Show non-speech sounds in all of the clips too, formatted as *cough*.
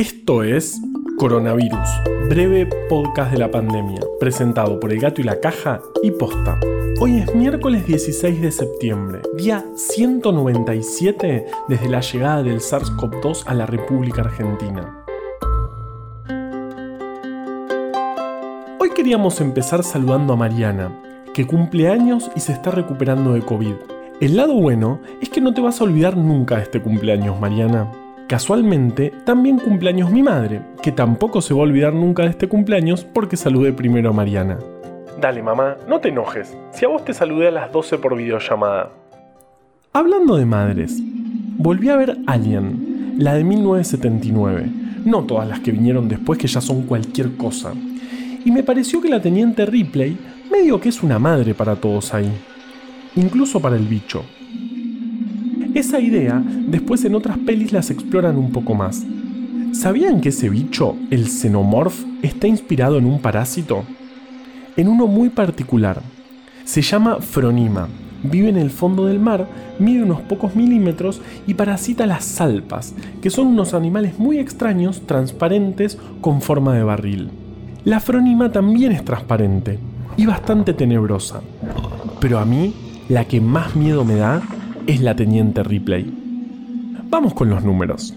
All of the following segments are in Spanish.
Esto es Coronavirus, breve podcast de la pandemia, presentado por El Gato y la Caja y Posta. Hoy es miércoles 16 de septiembre, día 197 desde la llegada del SARS-CoV-2 a la República Argentina. Hoy queríamos empezar saludando a Mariana, que cumple años y se está recuperando de COVID. El lado bueno es que no te vas a olvidar nunca de este cumpleaños, Mariana. Casualmente, también cumpleaños mi madre, que tampoco se va a olvidar nunca de este cumpleaños porque saludé primero a Mariana. Dale, mamá, no te enojes, si a vos te saludé a las 12 por videollamada. Hablando de madres, volví a ver Alien, la de 1979, no todas las que vinieron después que ya son cualquier cosa. Y me pareció que la teniente Ripley medio que es una madre para todos ahí, incluso para el bicho. Esa idea después en otras pelis las exploran un poco más. ¿Sabían que ese bicho, el xenomorph, está inspirado en un parásito? En uno muy particular. Se llama Fronima. Vive en el fondo del mar, mide unos pocos milímetros y parasita las salpas, que son unos animales muy extraños, transparentes, con forma de barril. La Fronima también es transparente y bastante tenebrosa. Pero a mí, la que más miedo me da es la teniente Ripley. Vamos con los números.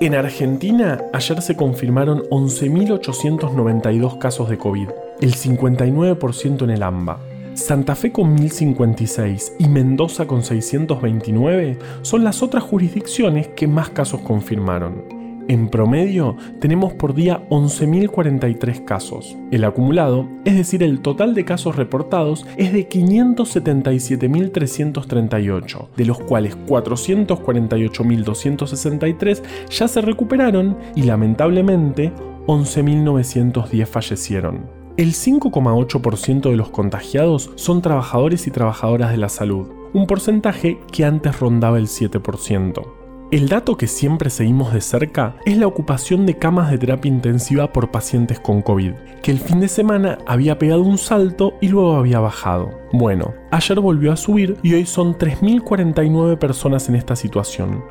En Argentina, ayer se confirmaron 11.892 casos de COVID, el 59% en el AMBA. Santa Fe con 1056 y Mendoza con 629 son las otras jurisdicciones que más casos confirmaron. En promedio, tenemos por día 11.043 casos. El acumulado, es decir, el total de casos reportados, es de 577.338, de los cuales 448.263 ya se recuperaron y lamentablemente 11.910 fallecieron. El 5,8% de los contagiados son trabajadores y trabajadoras de la salud, un porcentaje que antes rondaba el 7%. El dato que siempre seguimos de cerca es la ocupación de camas de terapia intensiva por pacientes con COVID, que el fin de semana había pegado un salto y luego había bajado. Bueno, ayer volvió a subir y hoy son 3.049 personas en esta situación,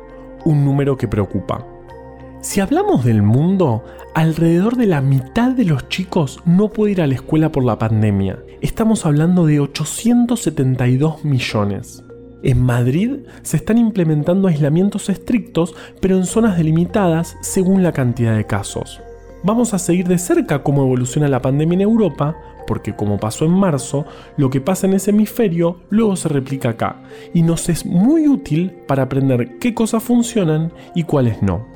un número que preocupa. Si hablamos del mundo, alrededor de la mitad de los chicos no puede ir a la escuela por la pandemia. Estamos hablando de 872 millones. En Madrid se están implementando aislamientos estrictos, pero en zonas delimitadas según la cantidad de casos. Vamos a seguir de cerca cómo evoluciona la pandemia en Europa, porque como pasó en marzo, lo que pasa en ese hemisferio luego se replica acá, y nos es muy útil para aprender qué cosas funcionan y cuáles no.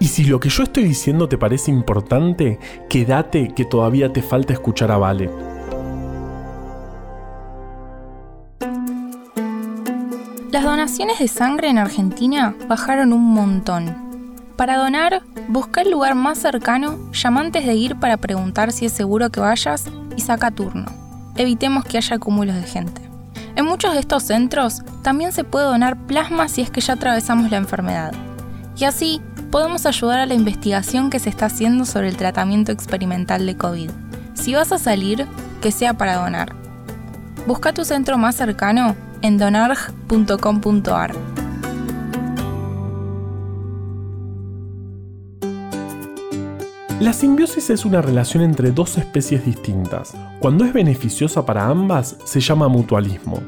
Y si lo que yo estoy diciendo te parece importante, quédate que todavía te falta escuchar a Vale. Donaciones de sangre en Argentina bajaron un montón. Para donar, busca el lugar más cercano, llama antes de ir para preguntar si es seguro que vayas y saca turno. Evitemos que haya cúmulos de gente. En muchos de estos centros también se puede donar plasma si es que ya atravesamos la enfermedad. Y así podemos ayudar a la investigación que se está haciendo sobre el tratamiento experimental de COVID. Si vas a salir, que sea para donar. Busca tu centro más cercano en donarg.com.ar. La simbiosis es una relación entre dos especies distintas. Cuando es beneficiosa para ambas, se llama mutualismo.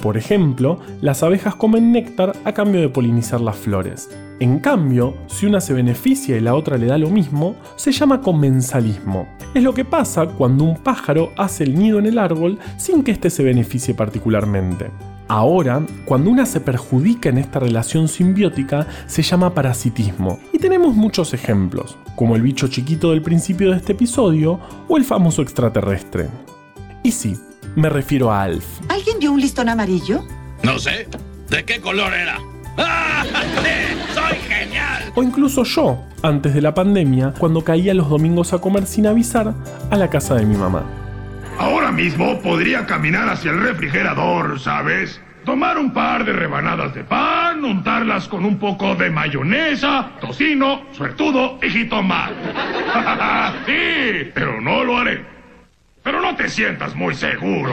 Por ejemplo, las abejas comen néctar a cambio de polinizar las flores. En cambio, si una se beneficia y la otra le da lo mismo, se llama comensalismo. Es lo que pasa cuando un pájaro hace el nido en el árbol sin que éste se beneficie particularmente. Ahora, cuando una se perjudica en esta relación simbiótica, se llama parasitismo. Y tenemos muchos ejemplos, como el bicho chiquito del principio de este episodio o el famoso extraterrestre. Y sí, me refiero a Alf. ¿Alguien vio un listón amarillo? No sé. ¿De qué color era? ¡Ah! *laughs* ¡Soy genial! O incluso yo, antes de la pandemia, cuando caía los domingos a comer sin avisar a la casa de mi mamá. Ahora mismo podría caminar hacia el refrigerador, ¿sabes? Tomar un par de rebanadas de pan, untarlas con un poco de mayonesa, tocino, suertudo y jitomate. *laughs* sí, pero no lo haré. Pero no te sientas muy seguro.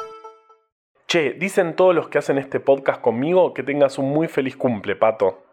Che, dicen todos los que hacen este podcast conmigo que tengas un muy feliz cumple, pato.